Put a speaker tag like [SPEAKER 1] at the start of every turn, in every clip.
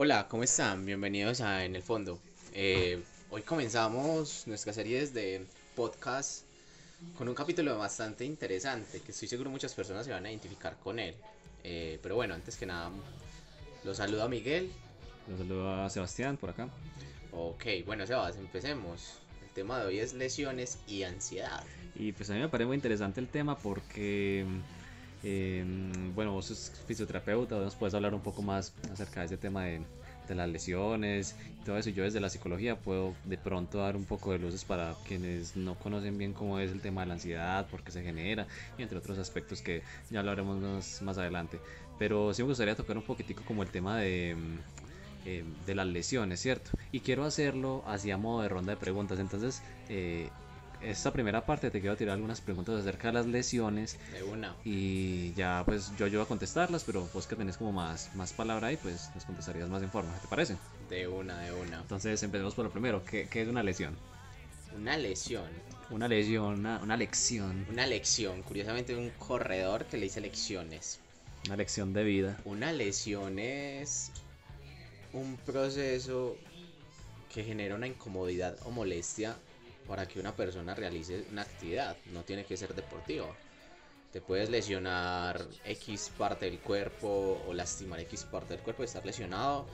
[SPEAKER 1] Hola, ¿cómo están? Bienvenidos a En el Fondo. Eh, hoy comenzamos nuestra serie de podcast con un capítulo bastante interesante que estoy seguro muchas personas se van a identificar con él. Eh, pero bueno, antes que nada, los saludo a Miguel.
[SPEAKER 2] Los saludo a Sebastián por acá.
[SPEAKER 1] Ok, bueno, Sebas, empecemos. El tema de hoy es lesiones y ansiedad.
[SPEAKER 2] Y pues a mí me parece muy interesante el tema porque, eh, bueno, vos sos fisioterapeuta, nos puedes hablar un poco más acerca de ese tema de, de las lesiones y todo eso. Yo desde la psicología puedo de pronto dar un poco de luces para quienes no conocen bien cómo es el tema de la ansiedad, por qué se genera y entre otros aspectos que ya hablaremos más, más adelante. Pero sí me gustaría tocar un poquitico como el tema de, eh, de las lesiones, ¿cierto? Y quiero hacerlo así a modo de ronda de preguntas. Entonces, eh, esta primera parte te quiero tirar algunas preguntas acerca de las lesiones.
[SPEAKER 1] De una.
[SPEAKER 2] Y ya pues yo ayudo a contestarlas, pero vos que tenés como más, más palabra ahí, pues las contestarías más en forma, ¿te parece?
[SPEAKER 1] De una, de una.
[SPEAKER 2] Entonces empecemos por lo primero, ¿qué, qué es una lesión?
[SPEAKER 1] Una lesión.
[SPEAKER 2] Una lesión, una, una lección,
[SPEAKER 1] Una lección. Curiosamente, un corredor que le dice lecciones.
[SPEAKER 2] una lección de vida.
[SPEAKER 1] Una lesión es un proceso que genera una incomodidad o molestia para que una persona realice una actividad. No tiene que ser deportiva. Te puedes lesionar X parte del cuerpo o lastimar X parte del cuerpo, estar lesionado.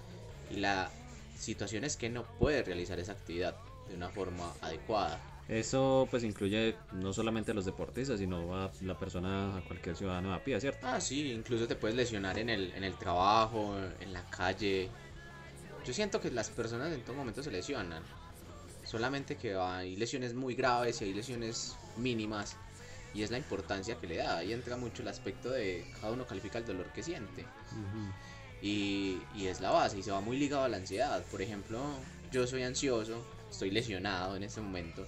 [SPEAKER 1] Y la situación es que no puedes realizar esa actividad de una forma adecuada.
[SPEAKER 2] Eso pues incluye no solamente a los deportistas, sino a la persona, a cualquier ciudadano a pie, ¿cierto?
[SPEAKER 1] Ah, sí, incluso te puedes lesionar en el, en el trabajo, en la calle. Yo siento que las personas en todo momento se lesionan. Solamente que hay lesiones muy graves y hay lesiones mínimas. Y es la importancia que le da. Ahí entra mucho el aspecto de cada uno califica el dolor que siente. Y, y es la base y se va muy ligado a la ansiedad. Por ejemplo, yo soy ansioso, estoy lesionado en este momento.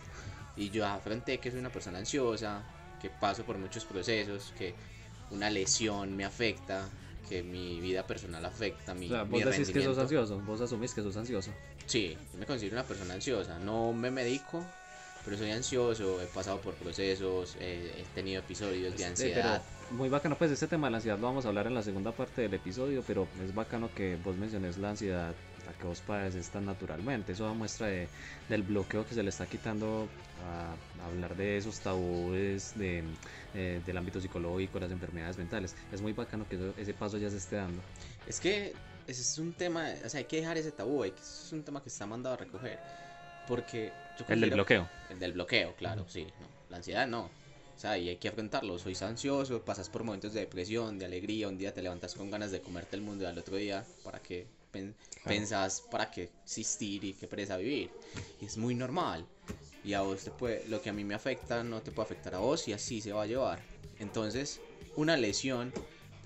[SPEAKER 1] Y yo afronté que soy una persona ansiosa, que paso por muchos procesos, que una lesión me afecta, que mi vida personal afecta, mi,
[SPEAKER 2] O sea,
[SPEAKER 1] mi
[SPEAKER 2] vos decís que sos ansioso, vos asumís que sos ansioso.
[SPEAKER 1] Sí, yo me considero una persona ansiosa. No me medico, pero soy ansioso, he pasado por procesos, eh, he tenido episodios de
[SPEAKER 2] Eh,
[SPEAKER 1] ansiedad.
[SPEAKER 2] pero muy bacano, pues este tema de la ansiedad lo vamos a hablar en la segunda parte del episodio, pero es bacano que vos menciones la ansiedad, la que vos padeces tan naturalmente. Eso da muestra de, del bloqueo que se le está quitando a, a hablar de esos tabúes de, eh, del ámbito psicológico, las enfermedades mentales. Es muy bacano que eso- ese paso ya se esté dando.
[SPEAKER 1] Es que ese es un tema, o sea, hay que dejar ese tabú, hay que- es un tema que está mandado a recoger. Porque yo
[SPEAKER 2] El del bloqueo.
[SPEAKER 1] El del bloqueo, claro, sí. No, la ansiedad no. O sea, y hay que afrontarlo. Sois ansioso, pasas por momentos de depresión, de alegría. Un día te levantas con ganas de comerte el mundo y al otro día, ¿para qué pen- pensás para qué existir y qué pereza vivir? Y es muy normal. Y a vos te puede, lo que a mí me afecta no te puede afectar a vos y así se va a llevar. Entonces, una lesión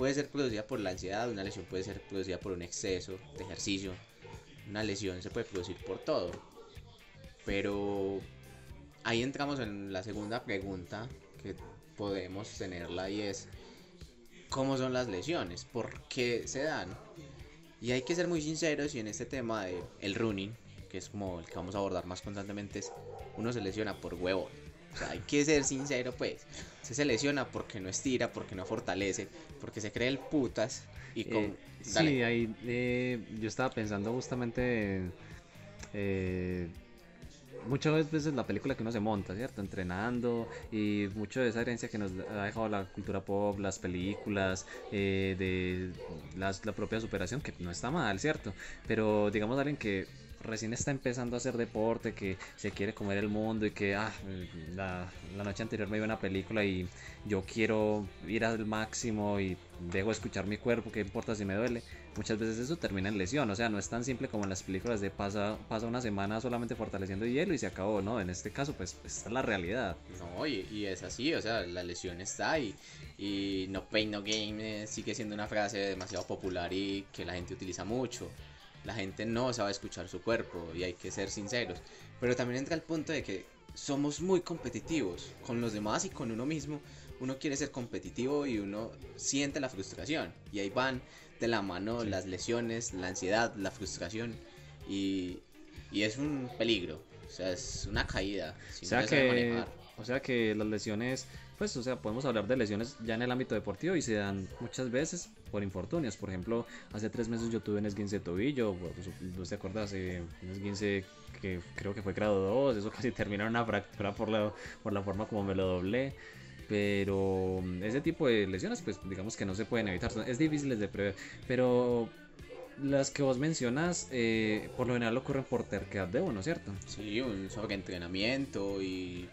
[SPEAKER 1] puede ser producida por la ansiedad, una lesión puede ser producida por un exceso de ejercicio. Una lesión se puede producir por todo. Pero ahí entramos en la segunda pregunta que podemos tenerla y es ¿cómo son las lesiones? ¿Por qué se dan? Y hay que ser muy sinceros y en este tema de running, que es como el que vamos a abordar más constantemente, es uno se lesiona por huevo. O sea, hay que ser sincero pues. Se se lesiona porque no estira, porque no fortalece, porque se cree el putas y con...
[SPEAKER 2] Eh, sí, ahí eh, yo estaba pensando justamente eh, muchas veces la película que uno se monta, ¿cierto? Entrenando y mucho de esa herencia que nos ha dejado la cultura pop, las películas, eh, de las- la propia superación, que no está mal, ¿cierto? Pero digamos alguien que recién está empezando a hacer deporte, que se quiere comer el mundo y que ah, la, noche anterior me vi una película y yo quiero ir al máximo y dejo escuchar mi cuerpo, ¿qué importa si me duele? Muchas veces eso termina en lesión, o sea, no es tan simple como en las películas de pasa, pasa una semana solamente fortaleciendo hielo y se acabó, ¿no? En este caso, pues, esta es la realidad.
[SPEAKER 1] No, y, y es así, o sea, la lesión está ahí. Y no pain, no game eh, sigue siendo una frase demasiado popular y que la gente utiliza mucho. La gente no sabe escuchar su cuerpo y hay que ser sinceros. Pero también entra el punto de que somos muy competitivos con los demás y con uno mismo. Uno quiere ser competitivo y uno siente la frustración. Y ahí van de la mano las lesiones, la ansiedad, la frustración. Y, y es un peligro. O sea, es una caída. Si
[SPEAKER 2] O sea
[SPEAKER 1] no se sabe
[SPEAKER 2] que,
[SPEAKER 1] manejar.
[SPEAKER 2] O sea que las lesiones, pues, o sea, podemos hablar de lesiones ya en el ámbito deportivo y se dan muchas veces por infortunios. Por ejemplo, hace tres meses yo tuve un esguince de tobillo, ¿no te acuerdas? Eh, un esguince que creo que fue grado 2, eso casi terminó en una fractura por la, por la forma como me lo doblé. Pero mm, ese tipo de lesiones, pues digamos que no se pueden evitar. Es difícil de prever. Pero las que vos mencionas, eh, por lo general ocurren por terquedad de uno, ¿cierto?
[SPEAKER 1] Sí, un sobreentrenamiento y,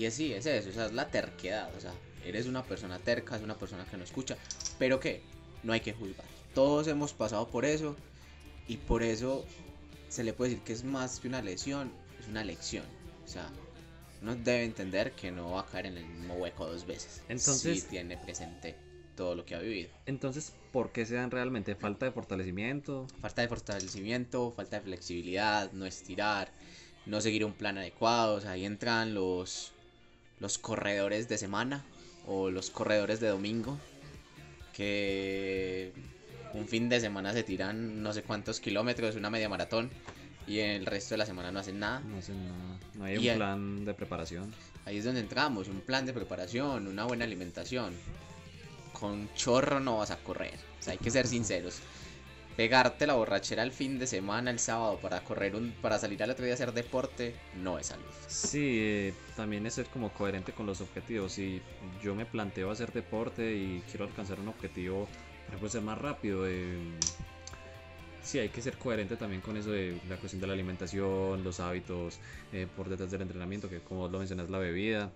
[SPEAKER 1] y así, es eso, o sea, es la terquedad, o sea, eres una persona terca, es una persona que no escucha, pero que no hay que juzgar. Todos hemos pasado por eso y por eso se le puede decir que es más que una lesión, es una lección. O sea, uno debe entender que no va a caer en el mismo hueco dos veces. Entonces, si tiene presente todo lo que ha vivido.
[SPEAKER 2] Entonces, ¿por qué se dan realmente? ¿Falta de fortalecimiento?
[SPEAKER 1] Falta de fortalecimiento, falta de flexibilidad, no estirar, no seguir un plan adecuado. ahí entran los, los corredores de semana o los corredores de domingo que un fin de semana se tiran no sé cuántos kilómetros, una media maratón y el resto de la semana no hacen nada.
[SPEAKER 2] No hacen nada. No hay un plan de preparación.
[SPEAKER 1] Ahí es donde entramos, un plan de preparación, una buena alimentación. Con chorro no vas a correr. O sea, hay que ser sinceros. Pegarte la borrachera el fin de semana, el sábado, para correr un, para salir al otro día a hacer deporte, no es salud.
[SPEAKER 2] Sí, eh, también es ser como coherente con los objetivos. Si yo me planteo hacer deporte y quiero alcanzar un objetivo, por ejemplo, ser más rápido, eh, sí hay que ser coherente también con eso de la cuestión de la alimentación, los hábitos eh, por detrás del entrenamiento, que como lo mencionas, la bebida.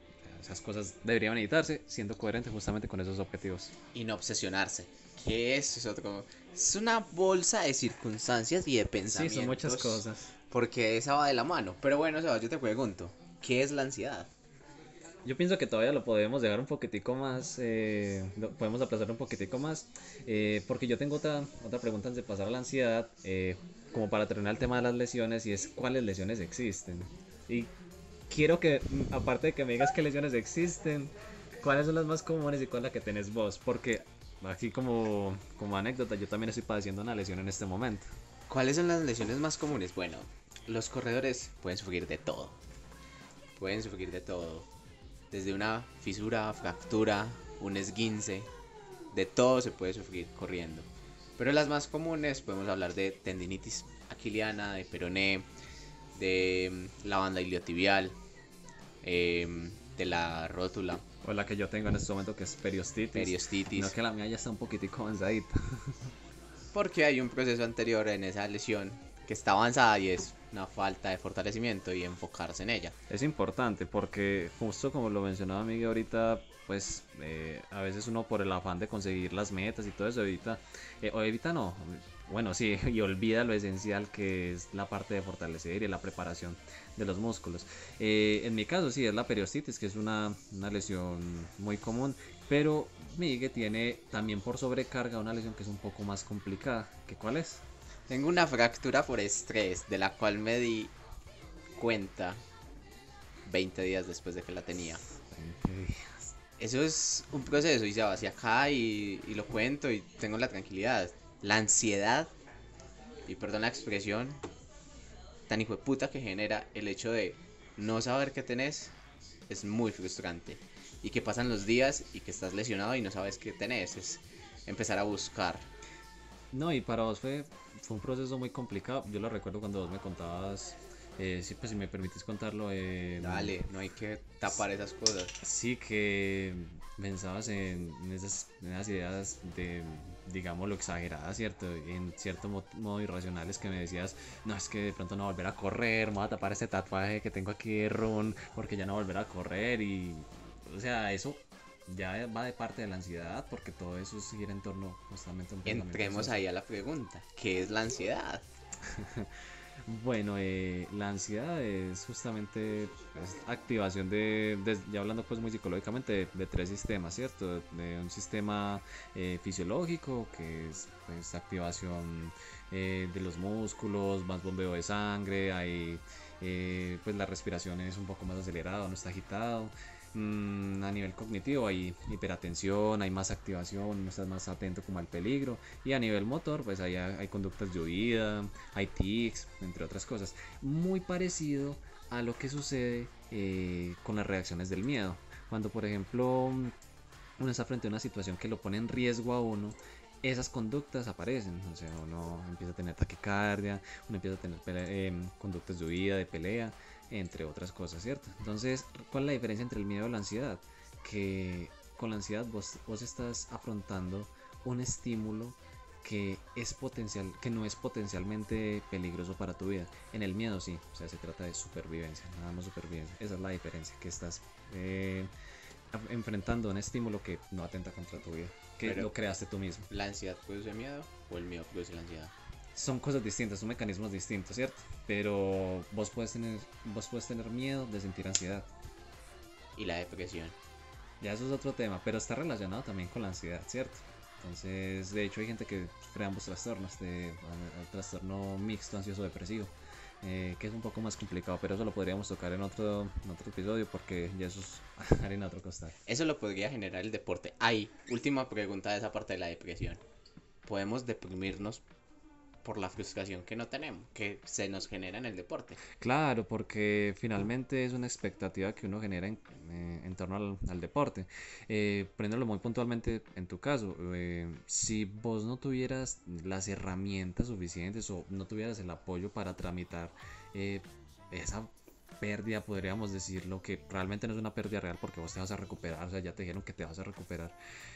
[SPEAKER 2] Esas cosas deberían evitarse siendo coherente justamente con esos objetivos.
[SPEAKER 1] Y no obsesionarse. Que es, es otro. Es una bolsa de circunstancias y de pensamientos.
[SPEAKER 2] Sí, son muchas cosas.
[SPEAKER 1] Porque esa va de la mano. Pero bueno, Sebas, yo te pregunto: ¿qué es la ansiedad?
[SPEAKER 2] Yo pienso que todavía lo podemos dejar un poquitico más, eh, podemos aplazar un poquitico más, eh, porque yo tengo otra, otra pregunta antes de pasar a la ansiedad, eh, como para terminar el tema de las lesiones, y es cuáles lesiones existen. Y quiero que, mm, aparte de que me digas qué lesiones existen, cuáles son las más comunes y cuál es la que tenés vos, porque aquí como, como anécdota, yo también estoy padeciendo una lesión en este momento.
[SPEAKER 1] ¿Cuáles son las lesiones más comunes? Bueno, los corredores pueden sufrir de todo. Pueden sufrir de todo desde una fisura, fractura, un esguince, de todo se puede sufrir corriendo. Pero las más comunes podemos hablar de tendinitis aquiliana, de peroné, de mm, la banda iliotibial, em, de la rótula.
[SPEAKER 2] O la que yo tengo en este momento que es periostitis.
[SPEAKER 1] Periostitis.
[SPEAKER 2] No que la mía ya está un poquitico avanzadita.
[SPEAKER 1] Porque hay un proceso anterior en esa lesión que está avanzada y es una falta de fortalecimiento y enfocarse en ella.
[SPEAKER 2] Es importante porque justo como lo mencionaba Miguel ahorita, pues eh, a veces uno por el afán de conseguir las metas y todo eso evita, eh, o evita no, bueno sí, y olvida lo esencial que es la parte de fortalecer y la preparación de los músculos. Eh, en mi caso sí es la periostitis, que es una, una lesión muy común, pero Miguel tiene también por sobrecarga una lesión que es un poco más complicada. ¿Que cuál es?
[SPEAKER 1] Tengo una fractura por estrés, de la cual me di cuenta 20 días después de que la tenía. Eso es un proceso y se va hacia acá y, y lo cuento y tengo la tranquilidad. La ansiedad, y perdón la expresión, tan hijo de puta que genera el hecho de no saber qué tenés es muy frustrante. Y que pasan los días y que estás lesionado y no sabes qué tenés. Es empezar a buscar.
[SPEAKER 2] No, y para vos fue fue un proceso muy complicado. Yo lo recuerdo cuando vos me contabas, eh, sí, pues si me permitís contarlo. Eh,
[SPEAKER 1] Dale, no hay que tapar esas cosas.
[SPEAKER 2] Sí, que pensabas en, esas, ideas de, digamos, lo exageradas, ¿cierto? En cierto modo irracionales que me decías, no, es que de pronto no volver a correr, me voy a tapar ese tatuaje que tengo aquí de run, porque ya no volver a correr y, o sea, eso ya va de parte de la ansiedad porque todo eso gira en torno justamente a un
[SPEAKER 1] Entremos ahí a la pregunta, ¿qué es la ansiedad?
[SPEAKER 2] bueno, eh, la ansiedad es justamente pues, activación de, ya hablando pues muy psicológicamente, de, tres sistemas, ¿cierto? De un sistema eh, fisiológico que es pues, activación eh, de los músculos, más bombeo de sangre, hay pues la respiración es un poco más acelerada, no está agitado. Mm, a nivel cognitivo hay hiperatención, hay más activación, estás más atento como al peligro. Y a nivel motor, pues hay, hay conductas de huida, hay tics, entre otras cosas. Muy parecido a lo que sucede eh, con las reacciones del miedo. Cuando, por ejemplo, uno está frente a una situación que lo pone en riesgo a uno, esas conductas aparecen. O sea, uno empieza a tener taquicardia, uno empieza a tener em, conductas de huida, de pelea, entre otras cosas, ¿cierto? Entonces, ¿cuál es la diferencia entre el miedo y la ansiedad? Que con la ansiedad vos, vos estás afrontando un estímulo que es potencial, que no es potencialmente peligroso para tu vida. En el miedo sí, o sea, se trata de supervivencia, nada más supervivencia. Esa es la diferencia, que estás eh, enfrentando un estímulo que no atenta contra tu vida, que lo creaste tú mismo.
[SPEAKER 1] ¿La ansiedad produce miedo o el miedo produce la ansiedad?
[SPEAKER 2] Son cosas distintas, son mecanismos distintos, ¿cierto? Pero vos puedes tener, vos puedes tener miedo de sentir ansiedad.
[SPEAKER 1] Y la depresión.
[SPEAKER 2] Ya eso es otro tema, pero está relacionado también con la ansiedad, ¿cierto? Entonces, de hecho, hay gente que sufre ambos trastornos, de, el trastorno mixto ansioso-depresivo, eh, que es un poco más complicado, pero eso lo podríamos tocar en otro, en otro episodio porque ya eso es harina otro costal.
[SPEAKER 1] Eso lo podría generar el deporte. Ahí, última pregunta de esa parte de la depresión. ¿Podemos deprimirnos por la frustración que no tenemos, que se nos genera en el deporte.
[SPEAKER 2] Claro, porque finalmente es una expectativa que uno genera en, eh, torno al, deporte. Eh, muy puntualmente en tu caso, eh, si vos no tuvieras las herramientas suficientes o no tuvieras el apoyo para tramitar eh, esa pérdida, podríamos decirlo, que realmente no es una pérdida real porque vos te vas a recuperar, o sea, ya te dijeron que te vas a recuperar.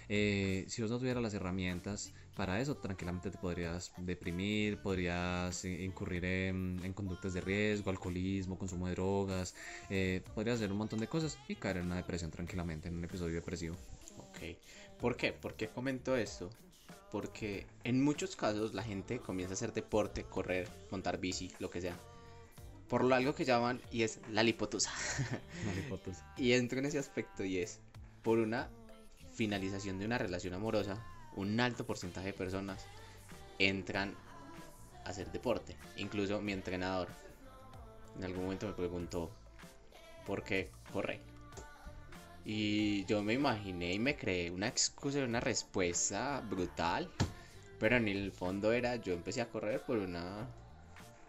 [SPEAKER 2] Eh, si vos no tuvieras las herramientas para eso, tranquilamente te podrías deprimir, podrías incurrir en, conductas de riesgo, alcoholismo, consumo de drogas, eh, podrías hacer un montón de cosas y caer en una depresión tranquilamente, en un episodio depresivo.
[SPEAKER 1] Ok, ¿por qué? ¿Por qué comento esto? Porque en muchos casos la gente comienza a hacer deporte, correr, montar bici, lo que sea por lo algo que llaman y es la lipotusa. La lipotusa. y entro en ese aspecto y es por una finalización de una relación amorosa, un alto porcentaje de personas entran a hacer deporte. Incluso mi entrenador en algún momento me preguntó por qué corre. Y yo me imaginé y me creé una excusa, una respuesta brutal. Pero en el fondo era, yo empecé a correr por una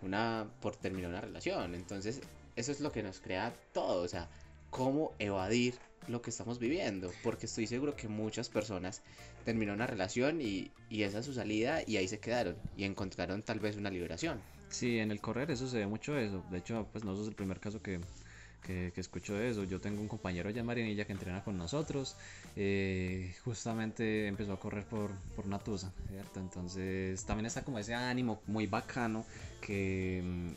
[SPEAKER 1] una por terminar una relación. Entonces, eso es lo que nos crea todo, o sea, cómo evadir lo que estamos viviendo, porque estoy seguro que muchas personas terminaron una relación y, y esa es su salida y ahí se quedaron y encontraron tal vez una liberación.
[SPEAKER 2] Sí, en el correr eso se ve mucho eso. De hecho, pues no es el primer caso que, que, escucho de eso. Yo tengo un compañero ya en Marinilla que entrena con nosotros. Eh, justamente empezó a correr por, por Natusa, ¿cierto? Entonces también está como ese ánimo muy bacano que mm,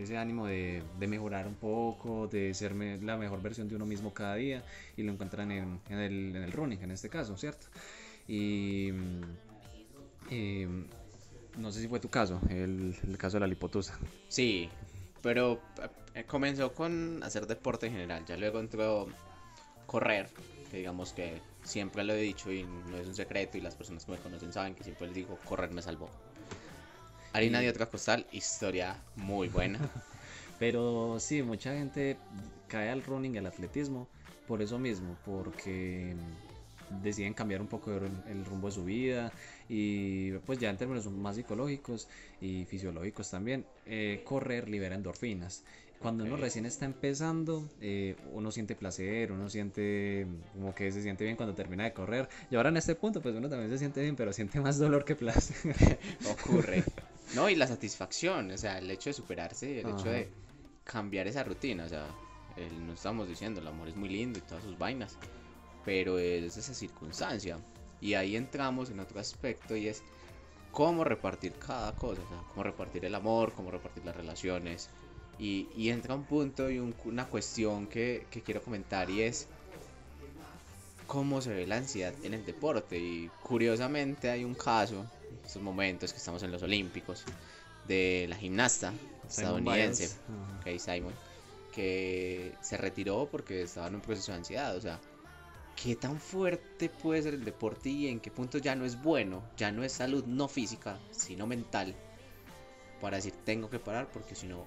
[SPEAKER 2] ese ánimo de, de, mejorar un poco, de ser la mejor versión de uno mismo cada día y lo encuentran en, en, el, en el, running en este caso, ¿cierto? Y, mm, no sé si fue tu caso, el, el caso de la lipotusa.
[SPEAKER 1] Sí, pero eh, comenzó con hacer deporte en general, ya luego entró correr, que digamos que siempre lo he dicho y no es un secreto y las personas que me conocen saben que siempre les digo correr me salvó. Harina de otra costal, historia muy buena.
[SPEAKER 2] Pero sí, mucha gente cae al running, al atletismo, por eso mismo, porque deciden cambiar un poco el, rumbo de su vida y pues ya en términos más psicológicos y fisiológicos también, eh, correr libera endorfinas. Cuando uno recién está empezando, eh, uno siente placer, uno siente como que se siente bien cuando termina de correr. Y ahora en este punto, pues uno también se siente bien, pero siente más dolor que placer.
[SPEAKER 1] Ocurre. No, y la satisfacción, o sea, el hecho de superarse, el hecho de cambiar esa rutina, o sea, no estamos diciendo, el amor es muy lindo y todas sus vainas, pero es esa circunstancia. Y ahí entramos en otro aspecto y es cómo repartir cada cosa, o sea, cómo repartir el amor, cómo repartir las relaciones. Y, y entra un punto y una cuestión que, que quiero comentar y es cómo se ve la ansiedad en el deporte. Y curiosamente hay un caso, en estos momentos que estamos en los Olímpicos, de la gimnasta estadounidense, Simon, que se retiró porque estaba en un proceso de ansiedad. O sea, ¿qué tan fuerte puede ser el deporte y en qué punto ya no es bueno? Ya no es salud no física, sino mental. Para decir, tengo que parar porque si no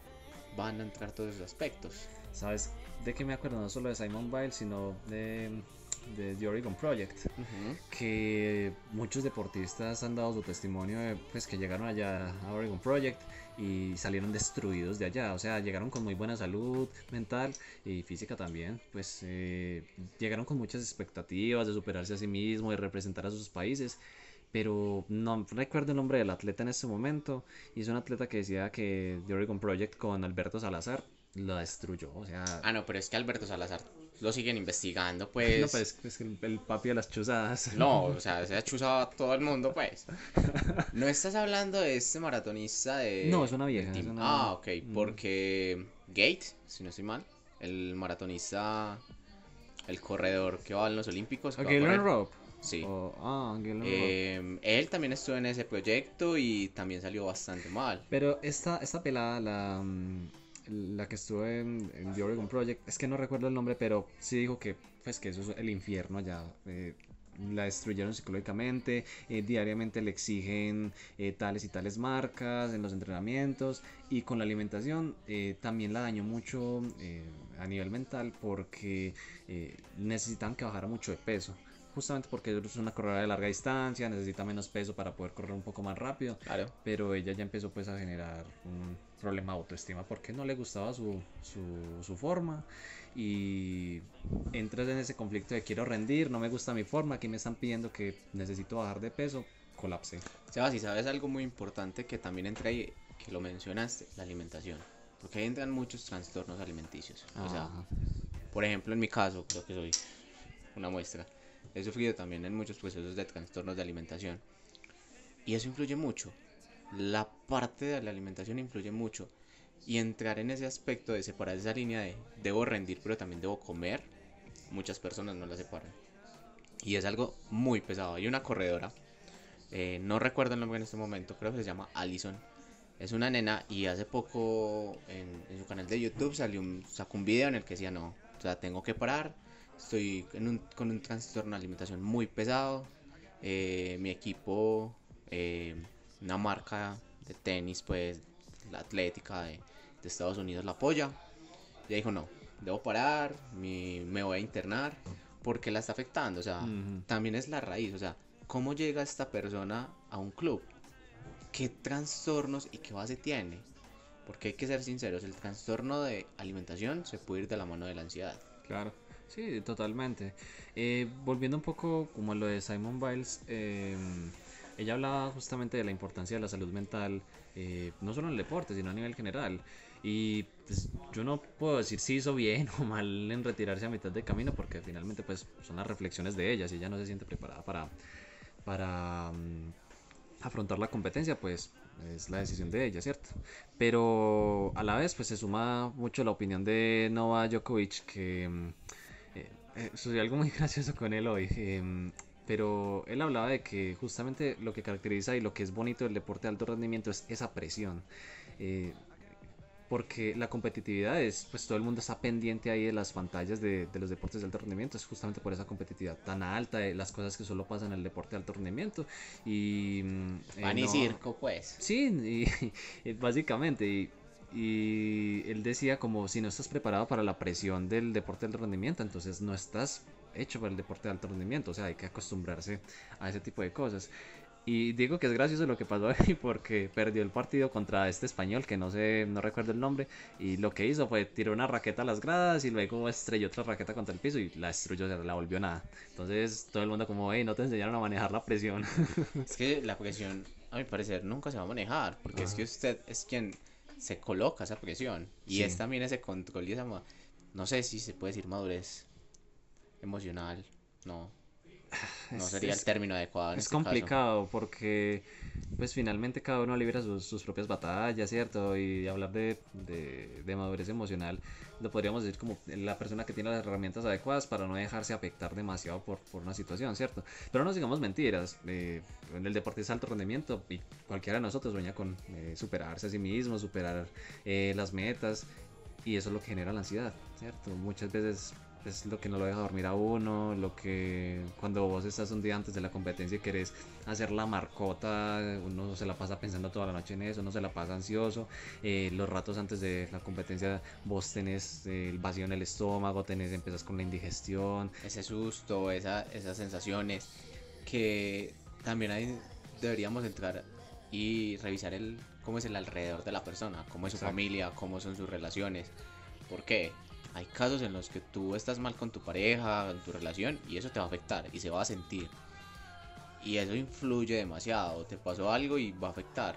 [SPEAKER 1] van a entrar todos esos aspectos.
[SPEAKER 2] ¿Sabes de qué me acuerdo? No solo de Simon Biles, sino de de The Oregon Project, que muchos deportistas han dado su testimonio de, pues, que llegaron allá a Oregon Project y salieron destruidos de allá, o sea, llegaron con muy buena salud mental y física también, pues eh, llegaron con muchas expectativas de superarse a sí mismos, de representar a sus países pero no recuerdo el nombre del atleta en este momento. Y es un atleta que decía que The Oregon Project con Alberto Salazar lo destruyó. O sea,
[SPEAKER 1] Ah, no, pero es que Alberto Salazar lo siguen investigando, pues.
[SPEAKER 2] no, pues, es que el, el papi de las chuzadas.
[SPEAKER 1] No, o sea, se ha chuzado a todo el mundo, pues. No estás hablando de este maratonista de.
[SPEAKER 2] No, es una vieja, es una-
[SPEAKER 1] Ah, ok,
[SPEAKER 2] Mm.
[SPEAKER 1] porque Gate, si no estoy mal, el maratonista, el corredor que va en los Olímpicos. que
[SPEAKER 2] ¿A
[SPEAKER 1] va a
[SPEAKER 2] Galen
[SPEAKER 1] correr,
[SPEAKER 2] Rope?
[SPEAKER 1] Sí.
[SPEAKER 2] O- ah.
[SPEAKER 1] Eh, él también estuvo en ese proyecto y también salió bastante mal.
[SPEAKER 2] Pero esta, esta pelada, la, mm, la que estuvo en, en The Oregon Project, es que no recuerdo el nombre, pero sí dijo que, pues, que eso es el infierno allá. eh, la destruyeron psicológicamente, eh, diariamente le exigen eh, tales y tales marcas en los entrenamientos y con la alimentación eh, también la dañó mucho a nivel mental porque necesitan que bajara mucho de peso. Justamente porque es una corredora de larga distancia, necesita menos peso para poder correr un poco más rápido
[SPEAKER 1] Claro.
[SPEAKER 2] pero ella ya empezó pues a generar un problema de autoestima porque no le gustaba su, su, su forma y entras en ese conflicto de quiero rendir, no me gusta mi forma, aquí me están pidiendo que necesito bajar de peso, colapse.
[SPEAKER 1] Sebas, y sabes algo muy importante que también entra ahí, que lo mencionaste, la alimentación. Porque ahí entran muchos trastornos alimenticios. O sea, por ejemplo, en mi caso, creo que soy una muestra. He sufrido también en muchos procesos de trastornos de alimentación. Y eso influye mucho. La parte de la alimentación influye mucho. Y entrar en ese aspecto de separar esa línea de debo rendir, pero también debo comer, muchas personas no la separan. Y es algo muy pesado. Hay una corredora, eh, no recuerdo el nombre en este momento, creo que se llama Allison. Es una nena y hace poco en, en su canal de YouTube salió un, sacó un video en el que decía no, o sea, tengo que parar, estoy en un- con un trastorno de alimentación muy pesado, eh, mi equipo, eh, una marca de tenis, pues la Atlética de, de Estados Unidos la apoya. Y ella dijo no, debo parar, mi- me voy a internar porque la está afectando, o sea,
[SPEAKER 2] Ujú.
[SPEAKER 1] también es la raíz, o sea, ¿cómo llega esta persona a un club? ¿Qué trastornos y qué base tiene? Porque hay que ser sinceros, el trastorno de alimentación se puede ir de la mano de la ansiedad.
[SPEAKER 2] Claro, sí, totalmente. Eh, volviendo un poco como a lo de Simon Biles, eh, ella hablaba justamente de la importancia de la salud mental, eh, no solo en el deporte, sino a nivel general. Y pues, yo no puedo decir si hizo bien o mal en retirarse a mitad de camino, porque finalmente pues son las reflexiones de ella, si ella no se siente preparada para, para mm, afrontar la competencia, pues es la decisión de ella, ¿cierto? Pero a la vez, pues se suma mucho la opinión de Novak Djokovic, que mm, eh, eh, sucedió algo muy gracioso con él hoy. em, pero él hablaba de que justamente lo que caracteriza y lo que es bonito del deporte de alto rendimiento es esa presión. eh, porque la competitividad es, pues todo el mundo está pendiente ahí de las pantallas de, de los deportes de alto rendimiento, es justamente por esa competitividad tan alta, de las cosas que solo pasan en el deporte de alto rendimiento. Y, mm, eh,
[SPEAKER 1] Pan y
[SPEAKER 2] no-
[SPEAKER 1] circo, pues.
[SPEAKER 2] Sí, y, y básicamente, y, y él decía como si no estás preparado para la presión del deporte de alto rendimiento, entonces no estás hecho para el deporte de alto rendimiento, o sea, hay que acostumbrarse a ese tipo de cosas. Y digo que es gracioso lo que pasó ahí porque perdió el partido contra este español que no sé, no recuerdo el nombre, y lo que hizo fue tiró una raqueta a las gradas y luego estrelló otra raqueta contra el piso y la destruyó, o sea, la volvió nada. Entonces todo el mundo como, hey, no te enseñaron a manejar la presión.
[SPEAKER 1] Es que la presión, a mi parecer, nunca se va a manejar, porque es que usted es quien se coloca esa presión. Y
[SPEAKER 2] Sí.
[SPEAKER 1] es también ese control y esa, no sé si se puede decir madurez emocional, no. No
[SPEAKER 2] Es-
[SPEAKER 1] sería
[SPEAKER 2] es-
[SPEAKER 1] el término adecuado. en
[SPEAKER 2] Es
[SPEAKER 1] este caso.
[SPEAKER 2] complicado porque pues finalmente cada uno libra sus, sus propias batallas, ¿cierto? Y hablar de, de, de madurez emocional, lo podríamos decir como la persona que tiene las herramientas adecuadas para no dejarse afectar demasiado por, por una situación, ¿cierto? Pero no nos digamos mentiras, eh, en el deporte es alto rendimiento y cualquiera de nosotros sueña con eh, superarse a sí mismo, superar eh, las metas y eso es lo que genera la ansiedad, ¿cierto? Muchas veces es lo que no lo deja dormir a uno, lo que cuando vos estás un día antes de la competencia y querés hacer la marcota, uno se la pasa pensando toda la noche en eso, uno se la pasa ansioso, eh, los ratos antes de la competencia vos tenés eh, el vacío en el estómago, tenés, empezás con la indigestión,
[SPEAKER 1] ese susto, esa, esas sensaciones que también ahí deberíamos entrar y revisar el cómo es el alrededor de la persona, cómo es su
[SPEAKER 2] Exacto.
[SPEAKER 1] familia, cómo son sus relaciones. ¿Por qué? Hay casos en los que tú estás mal con tu pareja, en tu relación, y eso te va a afectar y se va a sentir. Y eso influye demasiado. Te pasó algo y va a afectar.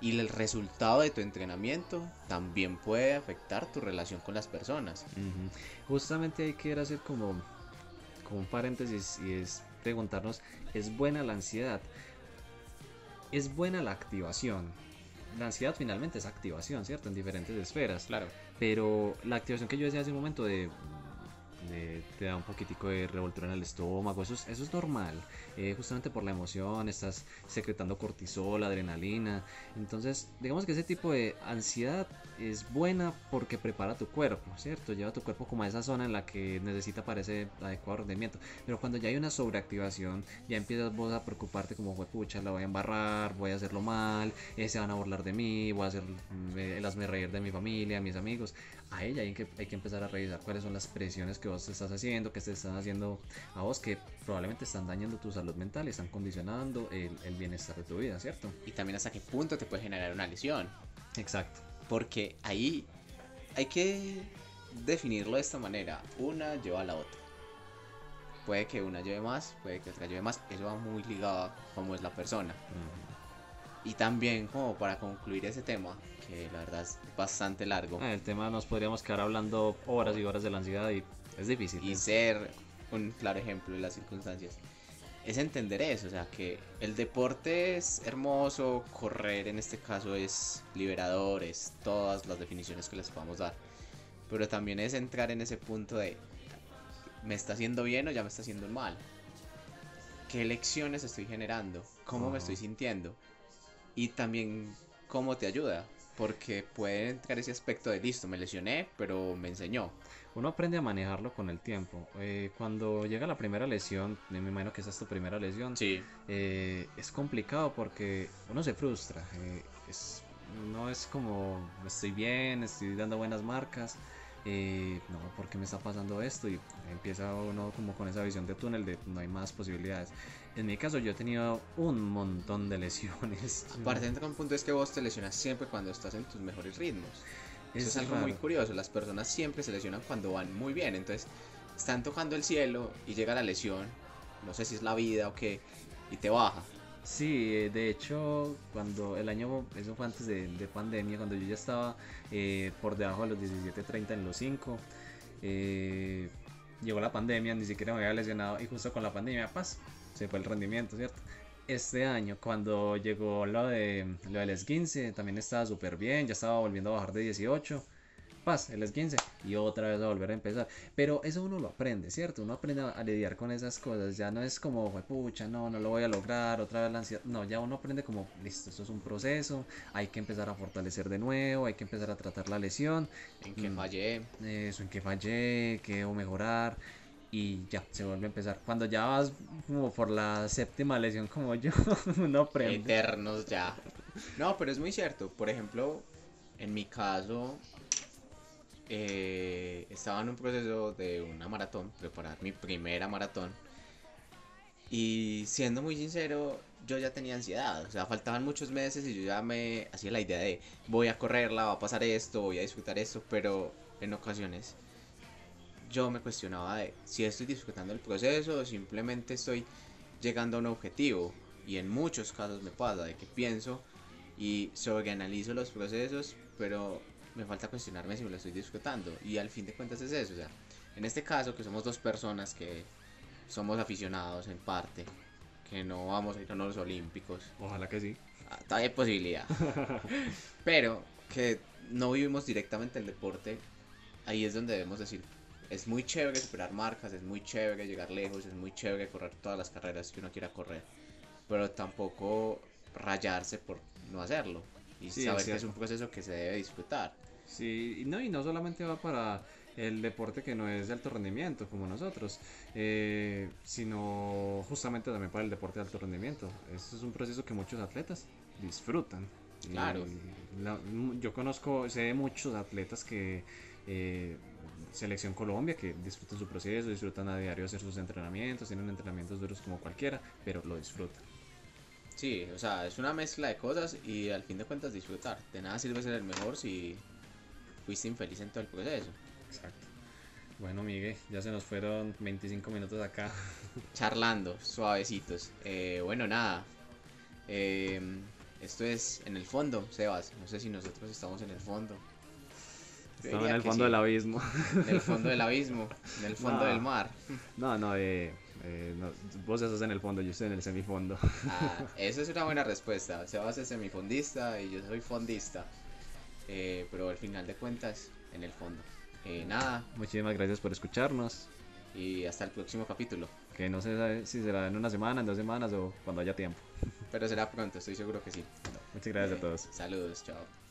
[SPEAKER 1] Y el resultado de tu entrenamiento también puede afectar tu relación con las personas.
[SPEAKER 2] Ujú. Justamente hay que hacer como, como un paréntesis y es preguntarnos, ¿es buena la ansiedad? ¿Es buena la activación? La ansiedad finalmente es activación, ¿cierto? En diferentes esferas.
[SPEAKER 1] Claro.
[SPEAKER 2] Pero la activación que yo decía hace un momento de, de- te da un poquitico de revoltura en el estómago, eso es, eso es normal, eh, justamente por la emoción, estás secretando cortisol, adrenalina, entonces digamos que ese tipo de ansiedad es buena porque prepara tu cuerpo, ¿cierto? Lleva tu cuerpo como a esa zona en la que necesita para ese adecuado rendimiento, pero cuando ya hay una sobreactivación, ya empiezas vos a preocuparte como, pucha, la voy a embarrar, voy a hacerlo mal, eh, se van a burlar de mí, voy a hacer mm, eh, el hazme reír de mi familia, mis amigos, a ella hay que, hay que empezar a revisar cuáles son las presiones que vos te estás haciendo, que te están haciendo a vos, que probablemente están dañando tu salud mental y están condicionando el, el bienestar de tu vida, ¿cierto?
[SPEAKER 1] Y también hasta qué punto te puede generar una lesión.
[SPEAKER 2] Exacto.
[SPEAKER 1] Porque ahí hay que definirlo de esta manera. Una lleva a la otra. Puede que una lleve más, puede que otra lleve más. Eso va muy ligado a cómo es la persona. Y también como para concluir ese tema, que la verdad es bastante largo.
[SPEAKER 2] Ah, el tema nos podríamos quedar hablando horas y horas de la ansiedad y es difícil.
[SPEAKER 1] y ser un claro ejemplo de las circunstancias. Es entender eso, o sea, que el deporte es hermoso, correr en este caso es liberador, es todas las definiciones que les podamos dar. Pero también es entrar en ese punto de, ¿me está haciendo bien o ya me está haciendo mal? ¿Qué lecciones estoy generando? ¿Cómo me estoy sintiendo? Y también, ¿cómo te ayuda? Porque puede entrar ese aspecto de, listo, me lesioné, pero me enseñó.
[SPEAKER 2] Uno aprende a manejarlo con el tiempo. Eh, cuando llega la primera lesión, me imagino que esa es tu primera lesión,
[SPEAKER 1] Sí.
[SPEAKER 2] eh, es complicado porque uno se frustra. eh, es, no es como estoy bien, estoy dando buenas marcas. Eh, no, ¿por qué me está pasando esto? Y empieza uno como con esa visión de túnel de no hay más posibilidades. En mi caso yo he tenido un montón de lesiones.
[SPEAKER 1] Aparte, entra un punto es que vos te lesionas siempre cuando estás en tus mejores ritmos. Eso es,
[SPEAKER 2] Es
[SPEAKER 1] algo muy curioso. Las personas siempre se lesionan cuando van muy bien. Entonces, están tocando el cielo y llega la lesión. No sé si es la vida o qué. Y te baja.
[SPEAKER 2] Sí, eh, de hecho, cuando el año, eso fue antes de, de pandemia, cuando yo ya estaba eh, por debajo de los 17.30 en los 5, eh, llegó la pandemia, ni siquiera me había lesionado y justo con la pandemia, paz, se fue el rendimiento, ¿cierto? Este año, cuando llegó lo, de, lo del esguince, también estaba súper bien, ya estaba volviendo a bajar de 18. Paz, el esguince y otra vez a volver a empezar. Pero eso uno lo aprende, ¿cierto? Uno aprende a, lidiar con esas cosas. Ya no es como, "Jue pucha, no, no lo voy a lograr, otra vez la ansiedad. No, ya uno aprende como, listo, esto es un proceso, hay que empezar a fortalecer de nuevo, hay que empezar a tratar la lesión,
[SPEAKER 1] En que
[SPEAKER 2] Mm.
[SPEAKER 1] fallé.
[SPEAKER 2] eso en que fallé, que debo mejorar. Y ya, se vuelve a empezar. Cuando ya vas como por la séptima lesión como yo, uno aprende.
[SPEAKER 1] Eternos ya. No, pero es muy cierto. Por ejemplo, en mi caso, eh, estaba en un proceso de una maratón, preparar mi primera maratón. Y siendo muy sincero, yo ya tenía ansiedad. O sea, faltaban muchos meses y yo ya me hacía la idea de voy a correrla, va a pasar esto, voy a disfrutar esto. Pero en ocasiones yo me cuestionaba de si estoy disfrutando el proceso o simplemente estoy llegando a un objetivo. Y en muchos casos me pasa de que pienso y sobreanalizo los procesos, pero me falta cuestionarme si me lo estoy disfrutando. Y al fin de cuentas es eso. O sea, en este caso, que somos dos personas que somos aficionados en parte, que no vamos a ir a los Olímpicos,
[SPEAKER 2] Ojalá que sí.
[SPEAKER 1] ah, todavía hay posibilidad, pero que no vivimos directamente el deporte, ahí es donde debemos decir. Es muy chévere superar marcas, es muy chévere llegar lejos, es muy chévere correr todas las carreras que uno quiera correr, pero tampoco rayarse por no hacerlo y
[SPEAKER 2] Sí,
[SPEAKER 1] saber que es un proceso que se debe disfrutar.
[SPEAKER 2] Sí, y no, y no solamente va para el deporte que no es de alto rendimiento como nosotros, eh, sino justamente también para el deporte de alto rendimiento. Este es un proceso que muchos atletas disfrutan.
[SPEAKER 1] Claro.
[SPEAKER 2] La- yo conozco, sé de muchos atletas que eh, Selección Colombia que disfrutan su proceso, disfrutan a diario hacer sus entrenamientos, tienen entrenamientos duros como cualquiera, pero lo disfrutan.
[SPEAKER 1] Sí, o sea, es una mezcla de cosas y al fin de cuentas disfrutar. De nada sirve ser el mejor si fuiste infeliz en todo el proceso.
[SPEAKER 2] Exacto. Bueno, Miguel, ya se nos fueron 25 minutos acá.
[SPEAKER 1] Charlando, suavecitos. Eh, bueno, nada. Eh, esto es en el fondo, Sebas. No sé si nosotros estamos en el fondo.
[SPEAKER 2] Estamos en el fondo
[SPEAKER 1] sí,
[SPEAKER 2] del abismo.
[SPEAKER 1] En el fondo del abismo, en el fondo
[SPEAKER 2] No.
[SPEAKER 1] del mar.
[SPEAKER 2] No, no, eh, eh, no, vos estás en el fondo, yo estoy en el semifondo.
[SPEAKER 1] Ah, eso es una buena respuesta. Sebas es semifondista y yo soy fondista. Eh, pero al final de cuentas, en el fondo. Eh, nada,
[SPEAKER 2] Muchísimas gracias por escucharnos.
[SPEAKER 1] y hasta el próximo capítulo.
[SPEAKER 2] Que no se sabe si será en una semana, en dos semanas o cuando haya tiempo.
[SPEAKER 1] Pero será pronto, estoy seguro que sí.
[SPEAKER 2] Muchas gracias
[SPEAKER 1] Eh,
[SPEAKER 2] a todos.
[SPEAKER 1] Saludos, chao.